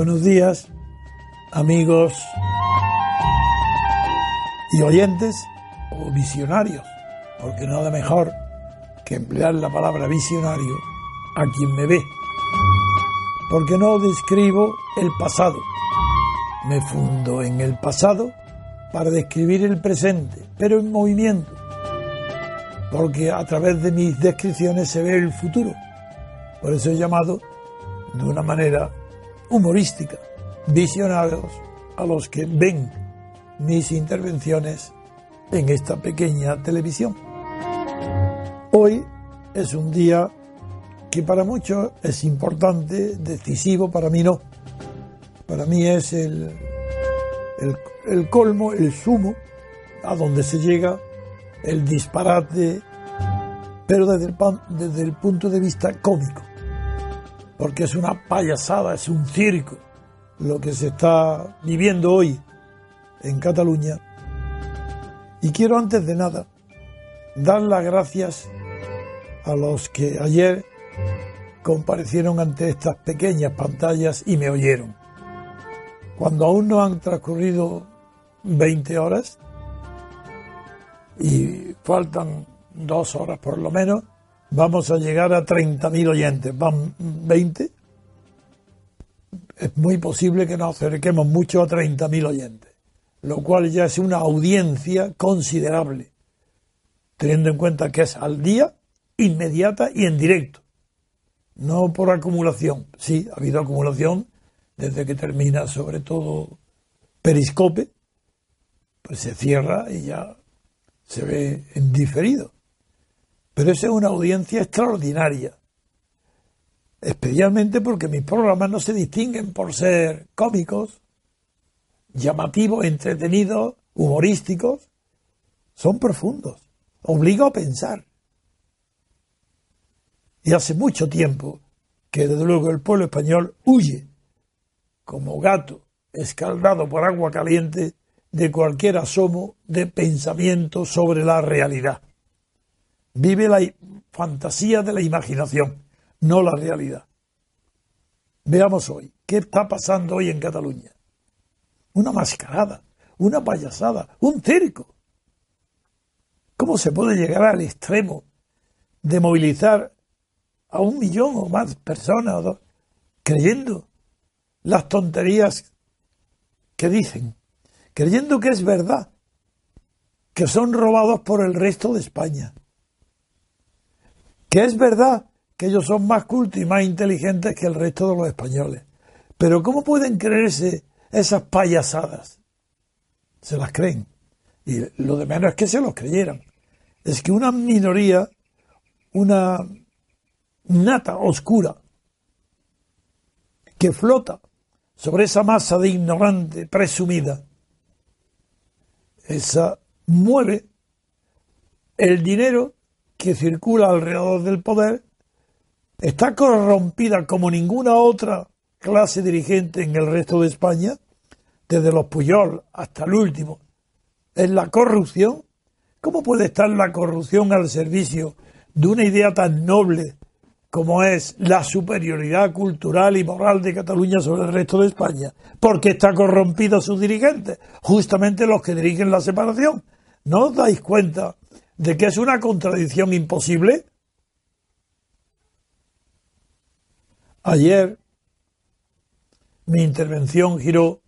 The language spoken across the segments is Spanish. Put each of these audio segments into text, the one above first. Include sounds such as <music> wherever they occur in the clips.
Buenos días, amigos y oyentes o visionarios, porque nada mejor que emplear la palabra visionario a quien me ve, porque no describo el pasado, me fundo en el pasado para describir el presente, pero en movimiento, porque a través de mis descripciones se ve el futuro, por eso he llamado de una manera humorística, visionarios a los que ven mis intervenciones en esta pequeña televisión. Hoy es un día que para muchos es importante, decisivo, para mí no. Para mí es el, el, colmo, el sumo, a donde se llega el disparate, pero desde el, desde el punto de vista cómico porque es una payasada, es un circo lo que se está viviendo hoy en Cataluña. Y quiero antes de nada dar las gracias a los que ayer comparecieron ante estas pequeñas pantallas y me oyeron. Cuando aún no han transcurrido 20 horas y faltan dos horas por lo menos, vamos a llegar a 30.000 oyentes, van 20. Es muy posible que nos acerquemos mucho a 30.000 oyentes, lo cual ya es una audiencia considerable, teniendo en cuenta que es al día, inmediata y en directo, no por acumulación. Sí, ha habido acumulación desde que termina sobre todo Periscope, pues se cierra y ya se ve en diferido pero esa es una audiencia extraordinaria. Especialmente porque mis programas no se distinguen por ser cómicos, llamativos, entretenidos, humorísticos. Son profundos. Obligo a pensar. Y hace mucho tiempo que desde luego el pueblo español huye como gato escaldado por agua caliente de cualquier asomo de pensamiento sobre la realidad. Vive la fantasía de la imaginación, no la realidad. Veamos hoy, ¿qué está pasando hoy en Cataluña? Una mascarada, una payasada, un circo. ¿Cómo se puede llegar al extremo de movilizar a un millón o más personas creyendo las tonterías que dicen, creyendo que es verdad, que son robados por el resto de España, que es verdad que ellos son más cultos y más inteligentes que el resto de los españoles. Pero ¿cómo pueden creerse esas payasadas? Se las creen. Y lo de menos es que se los creyeran. Es que una minoría, una nata oscura, que flota sobre esa masa de ignorante presumida, esa mueve el dinero que circula alrededor del poder está corrompida como ninguna otra clase dirigente en el resto de España, desde los Puyol hasta el último, es la corrupción. ¿Cómo puede estar la corrupción al servicio de una idea tan noble como es la superioridad cultural y moral de Cataluña sobre el resto de España? Porque está corrompida sus dirigentes, justamente los que dirigen la separación. ¿No os dais cuenta de que es una contradicción imposible? Ayer mi intervención giró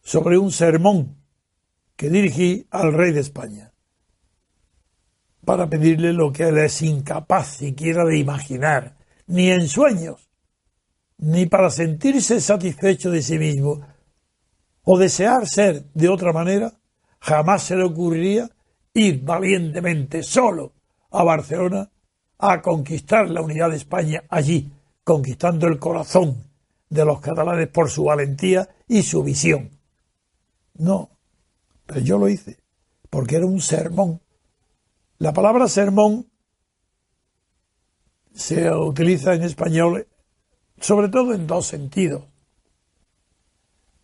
sobre un sermón que dirigí al rey de España para pedirle lo que él es incapaz siquiera de imaginar, ni en sueños, ni para sentirse satisfecho de sí mismo o desear ser de otra manera, jamás se le ocurriría ir valientemente solo a Barcelona a conquistar la unidad de España allí, conquistando el corazón de los catalanes por su valentía y su visión. No, pero yo lo hice, porque era un sermón. La palabra sermón se utiliza en español sobre todo en dos sentidos.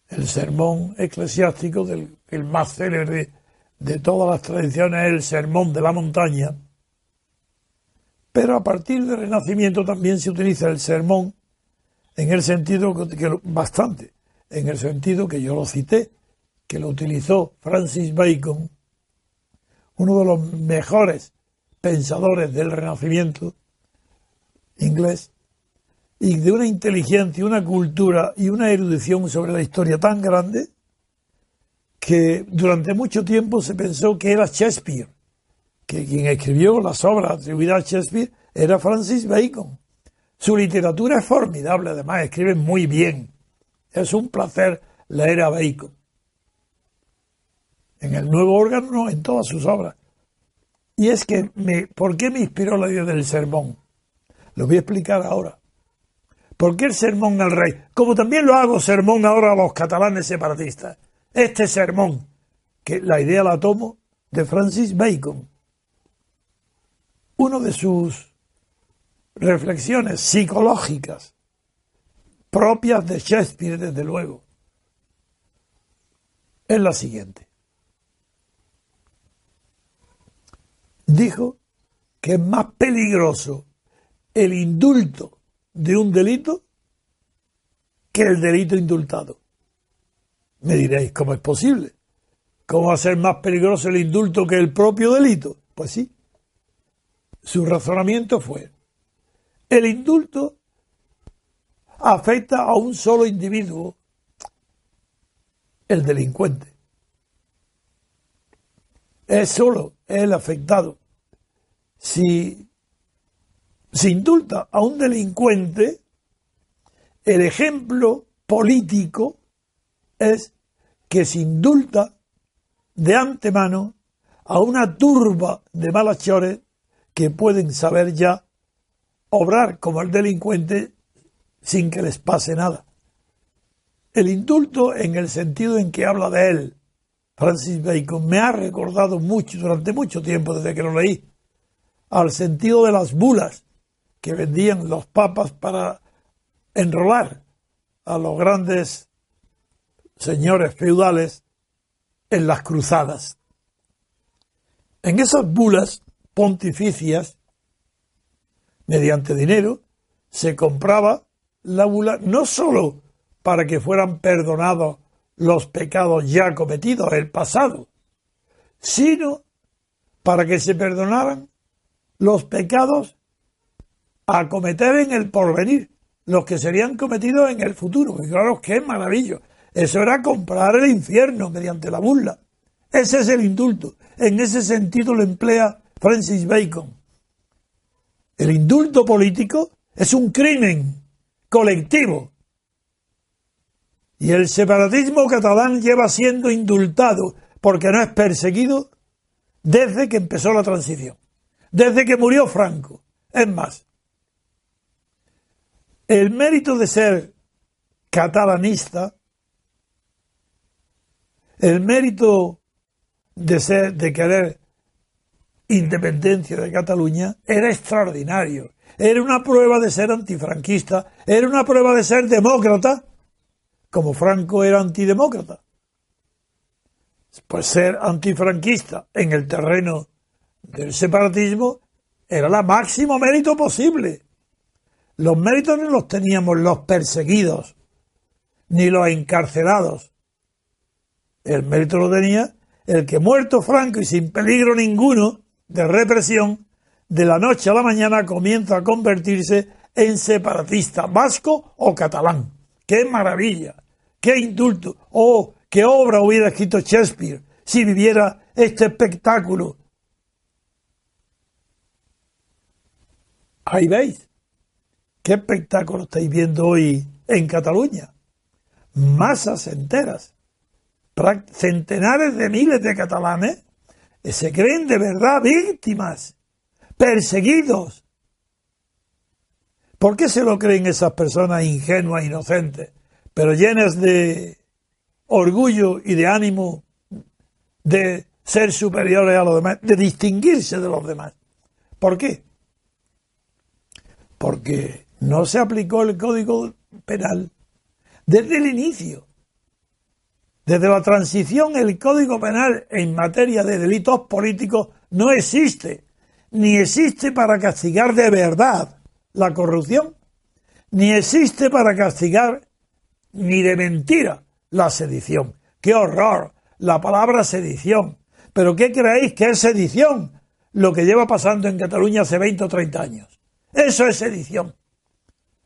El sermón eclesiástico, del, el más célebre de todas las tradiciones, es el sermón de la montaña, pero a partir del Renacimiento también se utiliza el sermón en el sentido que, bastante, en el sentido que yo lo cité, que lo utilizó Francis Bacon, uno de los mejores pensadores del Renacimiento inglés, y de una inteligencia, una cultura y una erudición sobre la historia tan grande que durante mucho tiempo se pensó que era Shakespeare que quien escribió las obras atribuidas a Shakespeare era Francis Bacon. Su literatura es formidable, además, escribe muy bien. Es un placer leer a Bacon. En el nuevo órgano, en todas sus obras. Y es que, me, ¿por qué me inspiró la idea del sermón? Lo voy a explicar ahora. ¿Por qué el sermón al rey? Como también lo hago sermón ahora a los catalanes separatistas. Este sermón, que la idea la tomo de Francis Bacon, una de sus reflexiones psicológicas propias de Shakespeare, desde luego, es la siguiente. Dijo que es más peligroso el indulto de un delito que el delito indultado. Me diréis, ¿cómo es posible? ¿Cómo va a ser más peligroso el indulto que el propio delito? Pues sí, su razonamiento fue, el indulto afecta a un solo individuo, el delincuente. Es solo el afectado. Si se indulta a un delincuente, el ejemplo político es que se indulta de antemano a una turba de malachores que pueden saber ya obrar como el delincuente sin que les pase nada. El indulto, en el sentido en que habla de él, Francis Bacon, me ha recordado mucho, durante mucho tiempo, desde que lo leí, al sentido de las bulas que vendían los papas para enrolar a los grandes señores feudales en las cruzadas. En esas bulas pontificias, mediante dinero, se compraba la bula no sólo para que fueran perdonados los pecados ya cometidos, el pasado, sino para que se perdonaran los pecados a cometer en el porvenir, los que serían cometidos en el futuro. Y claro, qué maravilloso. Eso era comprar el infierno mediante la burla. Ese es el indulto. En ese sentido lo emplea Francis Bacon. El indulto político es un crimen colectivo. Y el separatismo catalán lleva siendo indultado porque no es perseguido desde que empezó la transición, desde que murió Franco. Es más, el mérito de ser catalanista, el mérito de ser, de querer independencia de Cataluña era extraordinario. Era una prueba de ser antifranquista, era una prueba de ser demócrata, como Franco era antidemócrata. Pues ser antifranquista en el terreno del separatismo era el máximo mérito posible. Los méritos no los teníamos los perseguidos, ni los encarcelados. El mérito lo tenía el que muerto Franco y sin peligro ninguno de represión, de la noche a la mañana comienza a convertirse en separatista vasco o catalán. ¡Qué maravilla! ¡Qué indulto! ¡Oh, qué obra hubiera escrito Shakespeare si viviera este espectáculo! Ahí veis. ¿Qué espectáculo estáis viendo hoy en Cataluña? Masas enteras, centenares de miles de catalanes se creen de verdad víctimas, perseguidos. ¿Por qué se lo creen esas personas ingenuas, inocentes, pero llenas de orgullo y de ánimo de ser superiores a los demás, de distinguirse de los demás? ¿Por qué? Porque no se aplicó el Código Penal desde el inicio. Desde la transición el Código Penal en materia de delitos políticos no existe, ni existe para castigar de verdad la corrupción, ni existe para castigar ni de mentira la sedición. ¡Qué horror! La palabra sedición. ¿Pero qué creéis que es sedición? Lo que lleva pasando en Cataluña hace 20 o 30 años. Eso es sedición.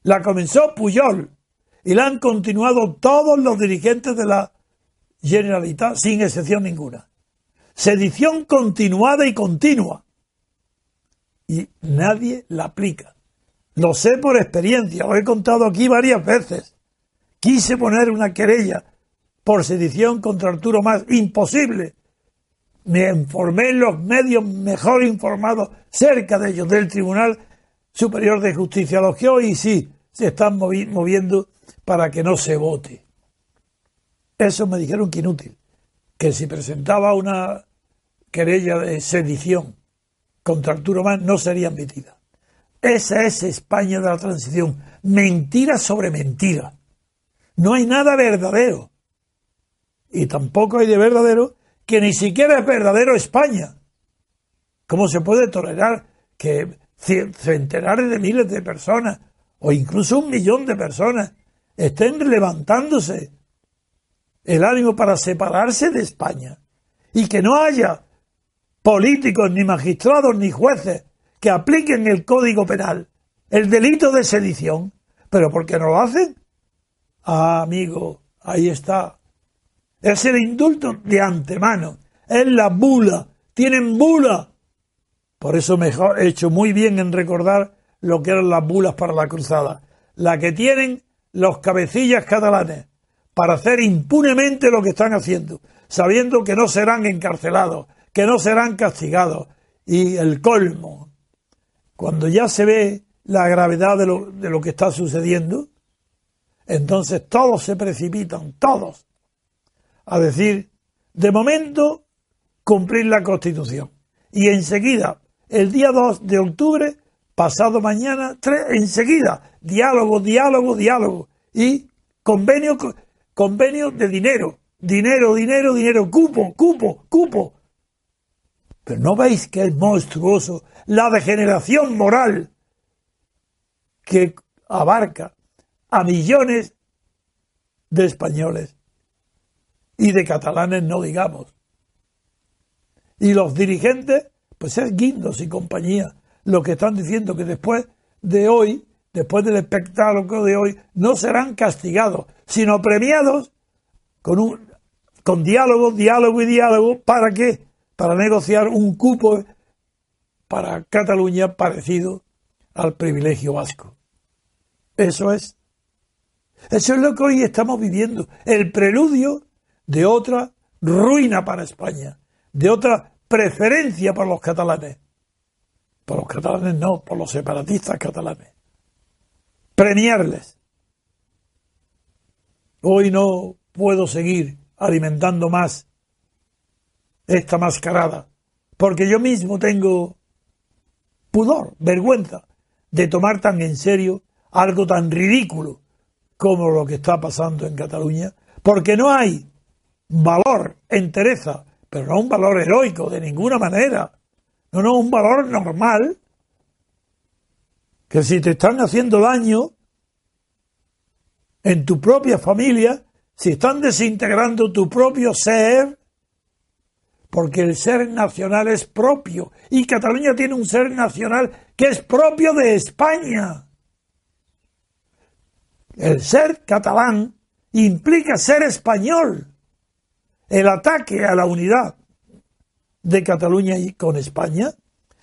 La comenzó Puyol y la han continuado todos los dirigentes de la Generalitat sin excepción ninguna. Sedición continuada y continua. Y nadie la aplica. Lo sé por experiencia, lo he contado aquí varias veces. Quise poner una querella por sedición contra Arturo Más, imposible. Me informé en los medios mejor informados cerca de ellos, del Tribunal Superior de Justicia, los que hoy sí se están moviendo para que no se vote. Eso me dijeron que inútil, que si presentaba una querella de sedición contra Arturo Más no sería admitida. Esa es España de la transición. Mentira sobre mentira. No hay nada verdadero. Y tampoco hay de verdadero que ni siquiera es verdadero España. ¿Cómo se puede tolerar que centenares de miles de personas o incluso un millón de personas estén levantándose el ánimo para separarse de España y que no haya políticos, ni magistrados, ni jueces que apliquen el Código Penal, el delito de sedición. ¿Pero por qué no lo hacen? Ah, amigo, ahí está. Es el indulto de antemano. Es la bula. Tienen bula. Por eso mejor he hecho muy bien en recordar lo que eran las bulas para la cruzada. La que tienen los cabecillas catalanes para hacer impunemente lo que están haciendo, sabiendo que no serán encarcelados, que no serán castigados. Y el colmo, cuando ya se ve la gravedad de lo, de lo que está sucediendo, entonces todos se precipitan, todos, a decir, de momento, cumplir la Constitución. Y enseguida, el día 2 de octubre, pasado mañana, enseguida, diálogo, diálogo, diálogo. Y convenio convenio de dinero, dinero, dinero, dinero, cupo, cupo, cupo. Pero no veis que es monstruoso la degeneración moral que abarca a millones de españoles y de catalanes, no digamos. Y los dirigentes, pues es Guindos y compañía, lo que están diciendo que después de hoy después del espectáculo de hoy, no serán castigados, sino premiados con, un, con diálogo, diálogo y diálogo. ¿Para qué? Para negociar un cupo para Cataluña parecido al privilegio vasco. Eso es. Eso es lo que hoy estamos viviendo. El preludio de otra ruina para España, de otra preferencia para los catalanes. Por los catalanes no, por los separatistas catalanes premiarles. Hoy no puedo seguir alimentando más esta mascarada, porque yo mismo tengo pudor, vergüenza de tomar tan en serio algo tan ridículo como lo que está pasando en Cataluña, porque no hay valor, entereza, pero no un valor heroico de ninguna manera, no, no, un valor normal, que si te están haciendo daño en tu propia familia, si están desintegrando tu propio ser, porque el ser nacional es propio y Cataluña tiene un ser nacional que es propio de España. El ser catalán implica ser español. El ataque a la unidad de Cataluña y con España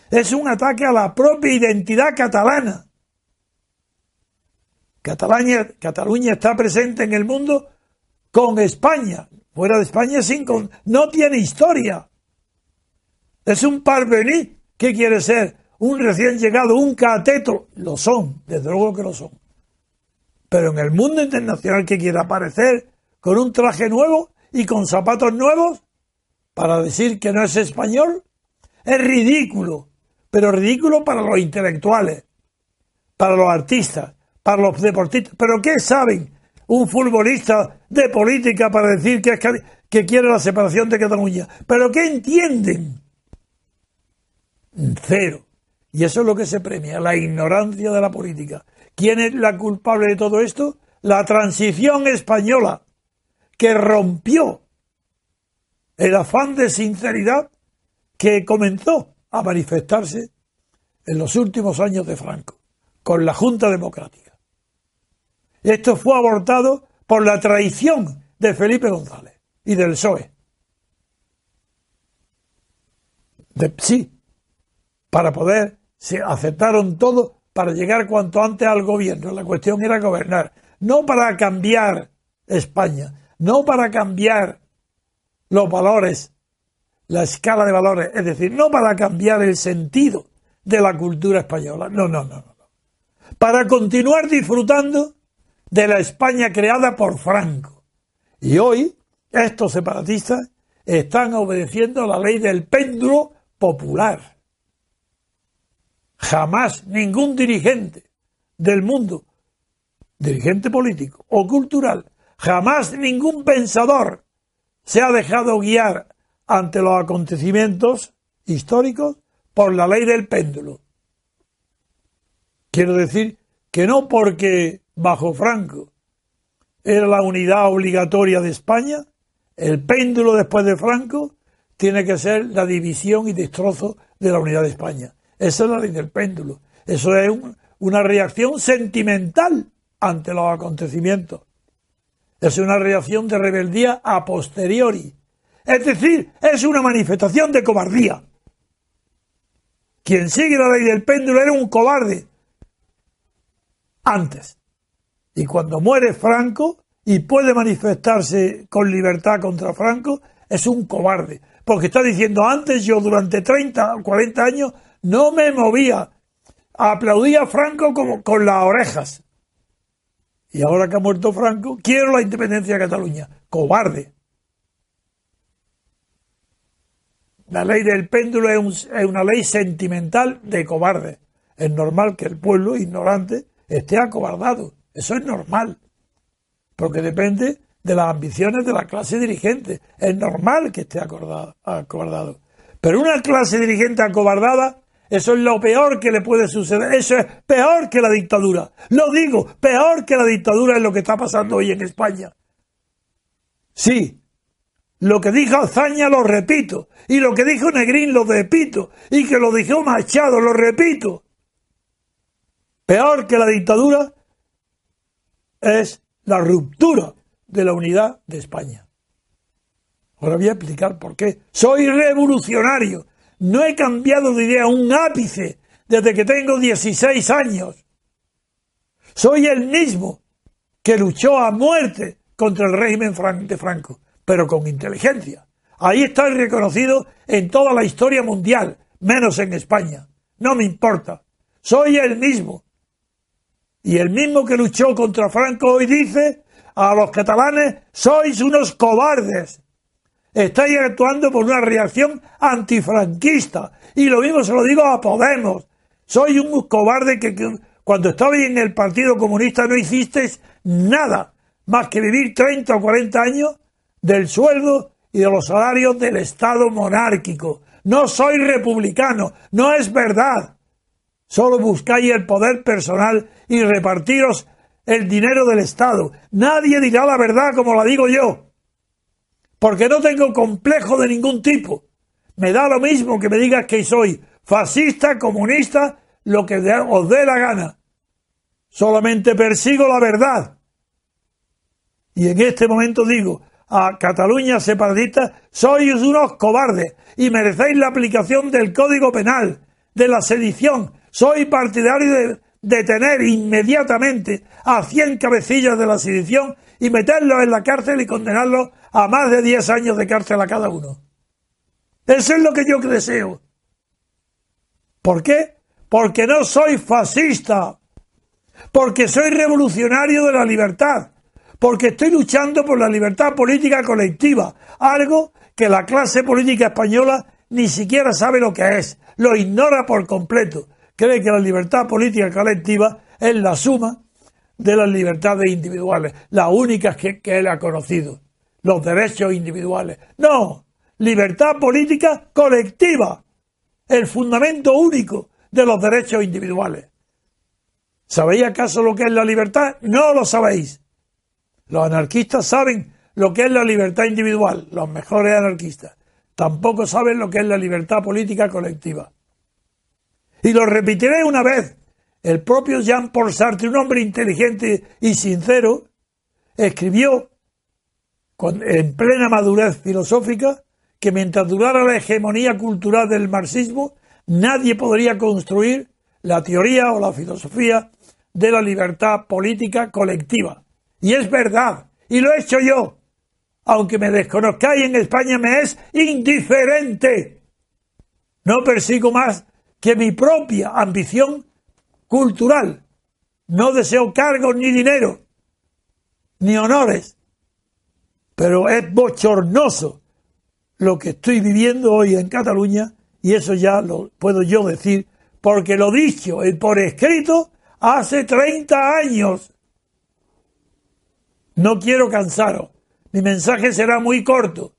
es un ataque a la propia identidad catalana. Cataluña, Cataluña está presente en el mundo con España, Fuera de España sin no tiene historia. Es un parvení. ¿Qué quiere ser? Un recién llegado, un cateto. Lo son, desde luego que lo son. Pero en el mundo internacional que quiere aparecer con un traje nuevo y con zapatos nuevos para decir que no es español, es ridículo. Pero ridículo para los intelectuales, para los artistas, para los deportistas. Pero ¿qué saben un futbolista de política para decir que, quiere la separación de Cataluña. ¿Pero qué entienden? Cero. Y eso es lo que se premia, la ignorancia de la política. ¿Quién es la culpable de todo esto? La transición española, que rompió el afán de sinceridad que comenzó a manifestarse en los últimos años de Franco, con la Junta Democrática. Esto fue abortado por la traición de Felipe González y del PSOE. sí, para poder, se aceptaron todo para llegar cuanto antes al gobierno. La cuestión era gobernar, no para cambiar España, no para cambiar los valores, la escala de valores, es decir, no para cambiar el sentido de la cultura española, no, no, no, no. Para continuar disfrutando de la España creada por Franco. Y hoy estos separatistas están obedeciendo la ley del péndulo popular. Jamás ningún dirigente del mundo, dirigente político o cultural, jamás ningún pensador se ha dejado guiar ante los acontecimientos históricos por la ley del péndulo. Quiero decir que no porque bajo Franco era la unidad obligatoria de España, el péndulo después de Franco tiene que ser la división y destrozo de la unidad de España. Esa es la ley del péndulo. Eso es una reacción sentimental ante los acontecimientos. Es una reacción de rebeldía a posteriori. Es decir, es una manifestación de cobardía. Quien sigue la ley del péndulo era un cobarde antes. Y cuando muere Franco y puede manifestarse con libertad contra Franco, es un cobarde. Porque está diciendo, antes yo durante 30 o 40 años no me movía, aplaudía a Franco como con las orejas. Y ahora que ha muerto Franco, quiero la independencia de Cataluña. Cobarde. La ley del péndulo es, es una ley sentimental de cobarde. Es normal que el pueblo ignorante esté acobardado. Eso es normal, porque depende de las ambiciones de la clase dirigente. Es normal que esté acobardado. Pero una clase dirigente acobardada, eso es lo peor que le puede suceder. Eso es peor que la dictadura. Lo digo, peor que la dictadura es lo que está pasando hoy en España. Sí, lo que dijo Azaña lo repito, y lo que dijo Negrín lo repito, y que lo dijo Machado lo repito. Peor que la dictadura es la ruptura de la unidad de España. Ahora voy a explicar por qué. Soy revolucionario. No he cambiado de idea un ápice desde que tengo 16 años. Soy el mismo que luchó a muerte contra el régimen de Franco, pero con inteligencia. Ahí está reconocido en toda la historia mundial, menos en España. No me importa. Soy el mismo. Y el mismo que luchó contra Franco hoy dice a los catalanes, sois unos cobardes. Estáis actuando por una reacción antifranquista. Y lo mismo se lo digo a Podemos. Soy un cobarde que, que cuando estabais en el Partido Comunista no hicisteis nada más que vivir 30 o 40 años del sueldo y de los salarios del Estado monárquico. No soy republicano, no es verdad. Solo buscáis el poder personal y repartiros el dinero del Estado. Nadie dirá la verdad como la digo yo. Porque no tengo complejo de ningún tipo. Me da lo mismo que me digas que soy fascista, comunista, lo que os dé la gana. Solamente persigo la verdad. Y en este momento digo, a Cataluña separatista, sois unos cobardes y merecéis la aplicación del Código Penal, de la sedición. Soy partidario de detener inmediatamente a 100 cabecillas de la sedición y meterlos en la cárcel y condenarlos a más de 10 años de cárcel a cada uno. Eso es lo que yo deseo. ¿Por qué? Porque no soy fascista, porque soy revolucionario de la libertad, porque estoy luchando por la libertad política colectiva, algo que la clase política española ni siquiera sabe lo que es, lo ignora por completo. Cree que la libertad política colectiva es la suma de las libertades individuales, las únicas que, que él ha conocido, los derechos individuales. No, libertad política colectiva, el fundamento único de los derechos individuales. ¿Sabéis acaso lo que es la libertad? No lo sabéis. Los anarquistas saben lo que es la libertad individual, los mejores anarquistas. Tampoco saben lo que es la libertad política colectiva. Y lo repetiré una vez. El propio Jean-Paul Sartre, un hombre inteligente y sincero, escribió en plena madurez filosófica que mientras durara la hegemonía cultural del marxismo, nadie podría construir la teoría o la filosofía de la libertad política colectiva. Y es verdad, y lo he hecho yo. Aunque me desconozcáis en España, me es indiferente. No persigo más que mi propia ambición cultural. No deseo cargos ni dinero, ni honores. Pero es bochornoso lo que estoy viviendo hoy en Cataluña, y eso ya lo puedo yo decir, porque lo dicho y por escrito hace 30 años. No quiero cansaros. Mi mensaje será muy corto.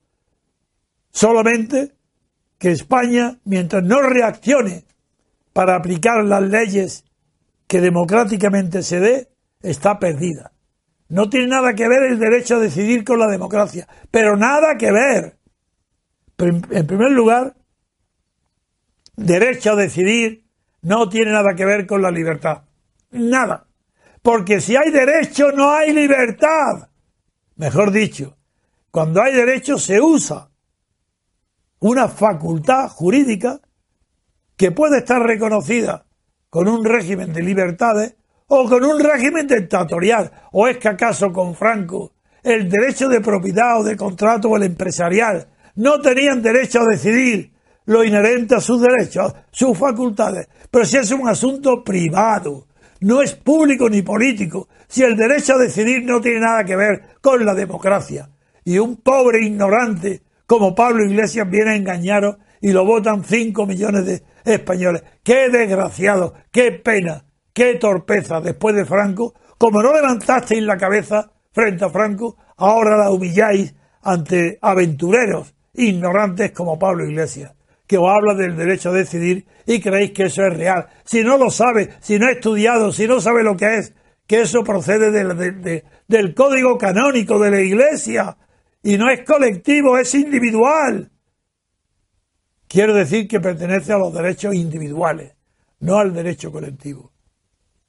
Solamente que España, mientras no reaccione para aplicar las leyes que democráticamente se dé, está perdida. No tiene nada que ver el derecho a decidir con la democracia, pero nada que ver. En primer lugar, derecho a decidir no tiene nada que ver con la libertad. Nada. Porque si hay derecho no hay libertad. Mejor dicho, cuando hay derecho se usa una facultad jurídica que puede estar reconocida con un régimen de libertades o con un régimen dictatorial. ¿O es que acaso con Franco el derecho de propiedad o de contrato o el empresarial no tenían derecho a decidir lo inherente a sus derechos, sus facultades? Pero si es un asunto privado, no es público ni político, si el derecho a decidir no tiene nada que ver con la democracia. Y un pobre ignorante como Pablo Iglesias viene a engañaros y lo votan cinco millones de españoles. ¡Qué desgraciado! ¡Qué pena! ¡Qué torpeza! Después de Franco, como no levantasteis la cabeza frente a Franco, ahora la humilláis ante aventureros ignorantes como Pablo Iglesias que os habla del derecho a decidir y creéis que eso es real. Si no lo sabe, si no ha estudiado, si no sabe lo que es, que eso procede del código canónico de la Iglesia y no es colectivo, es individual. Quiero decir que pertenece a los derechos individuales, no al derecho colectivo.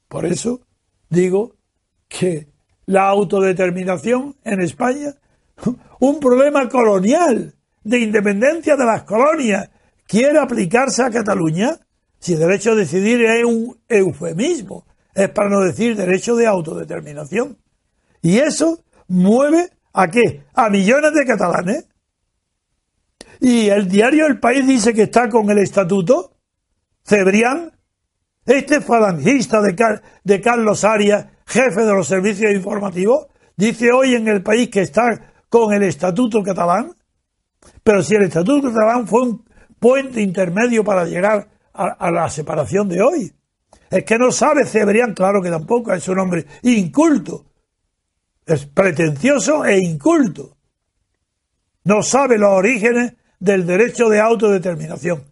Por eso digo que la autodeterminación en España, <laughs> un problema colonial, de independencia de las colonias, quiere aplicarse a Cataluña, si derecho a decidir es un eufemismo, es para no decir derecho de autodeterminación. Y eso mueve a qué? A millones de catalanes. Y el diario El País dice que está con el estatuto. Cebrián, este falangista de, de Carlos Arias, jefe de los servicios informativos, dice hoy en El País que está con el estatuto catalán. Pero si el Estatuto catalán fue un puente intermedio para llegar a, la separación de hoy. Es que no sabe Cebrián, claro que tampoco, es un hombre inculto. Es pretencioso e inculto. No sabe los orígenes del derecho de autodeterminación,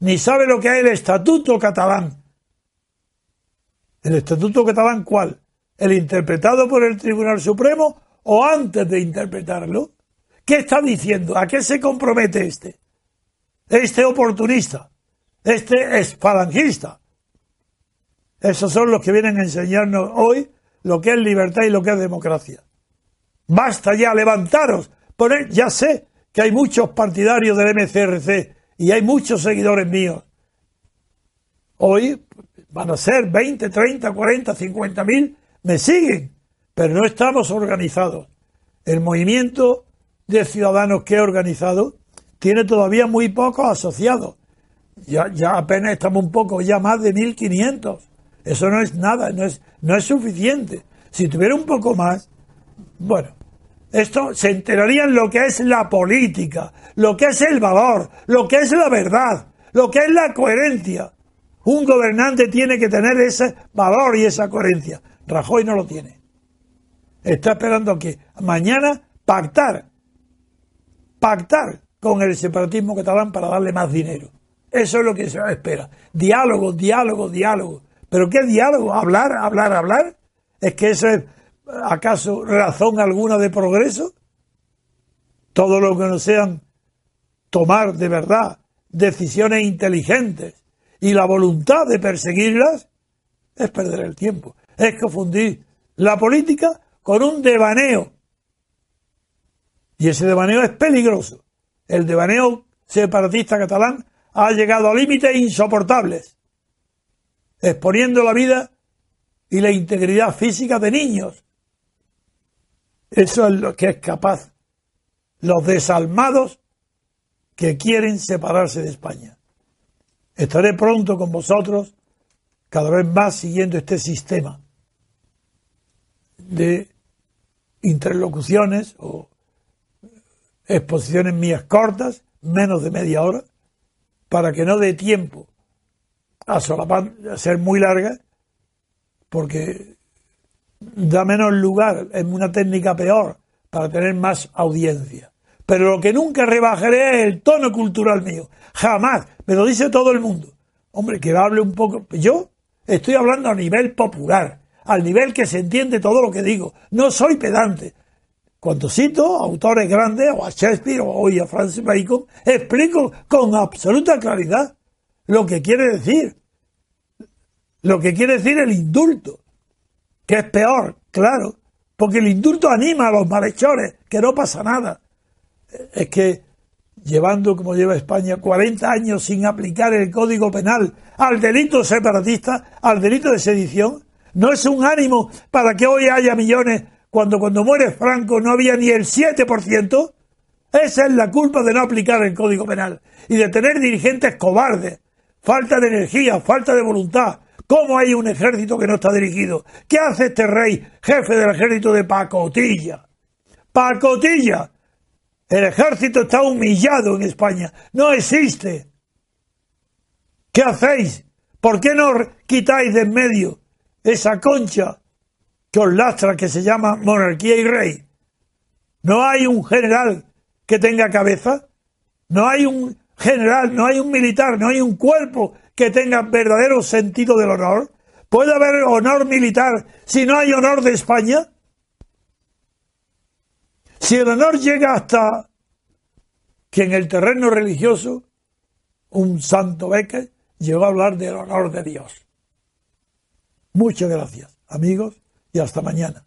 ni sabe lo que es el Estatuto catalán. ¿El Estatuto catalán cuál? ¿El interpretado por el Tribunal Supremo o antes de interpretarlo? ¿Qué está diciendo? ¿A qué se compromete este? Este oportunista, este falangista. Esos son los que vienen a enseñarnos hoy lo que es libertad y lo que es democracia. Basta ya, levantaros. Poner, ya sé que hay muchos partidarios del MCRC y hay muchos seguidores míos. Hoy van a ser 20, 30, 40, 50 mil, me siguen, pero no estamos organizados. El movimiento de ciudadanos que he organizado tiene todavía muy pocos asociados. Ya, ya apenas estamos un poco, ya más de 1500. Eso no es nada, no es, no es suficiente. Si tuviera un poco más, bueno, esto se enterarían lo que es la política, lo que es el valor, lo que es la verdad, lo que es la coherencia. Un gobernante tiene que tener ese valor y esa coherencia. Rajoy no lo tiene. Está esperando que mañana pactar, pactar con el separatismo catalán para darle más dinero. Eso es lo que se espera. Diálogo, diálogo, diálogo. ¿Pero qué diálogo? ¿Hablar, hablar, hablar? ¿Es que eso es acaso razón alguna de progreso? Todo lo que no sean tomar de verdad decisiones inteligentes y la voluntad de perseguirlas es perder el tiempo. Es confundir la política con un devaneo. Y ese devaneo es peligroso. El devaneo separatista catalán ha llegado a límites insoportables, exponiendo la vida y la integridad física de niños. Eso es lo que es capaz los desalmados que quieren separarse de España. Estaré pronto con vosotros, cada vez más siguiendo este sistema de interlocuciones o exposiciones mías cortas, menos de media hora, para que no dé tiempo a solapar, a ser muy larga, porque da menos lugar, es una técnica peor para tener más audiencia. Pero lo que nunca rebajaré es el tono cultural mío. Jamás. Me lo dice todo el mundo. Hombre, que hable un poco. Yo estoy hablando a nivel popular, al nivel que se entiende todo lo que digo. No soy pedante. Cuando cito autores grandes, o a Shakespeare, o a Francis Bacon, explico con absoluta claridad lo que quiere decir. Lo que quiere decir el indulto que es peor, claro, porque el indulto anima a los malhechores, que no pasa nada. Es que llevando como lleva España 40 años sin aplicar el Código Penal al delito separatista, al delito de sedición, no es un ánimo para que hoy haya millones cuando cuando muere Franco no había ni el 7%. Esa es la culpa de no aplicar el Código Penal y de tener dirigentes cobardes, falta de energía, falta de voluntad, ¿Cómo hay un ejército que no está dirigido? ¿Qué hace este rey, jefe del ejército de pacotilla? Pacotilla. El ejército está humillado en España. No existe. ¿Qué hacéis? ¿Por qué no quitáis de en medio esa concha que os lastra que se llama monarquía y rey? ¿No hay un general que tenga cabeza? ¿No hay un general, no hay un militar, no hay un cuerpo que tenga verdadero sentido del honor? ¿Puede haber honor militar si no hay honor de España? Si el honor llega hasta que en el terreno religioso un santo Becker llegó a hablar del honor de Dios. Muchas gracias, amigos, y hasta mañana.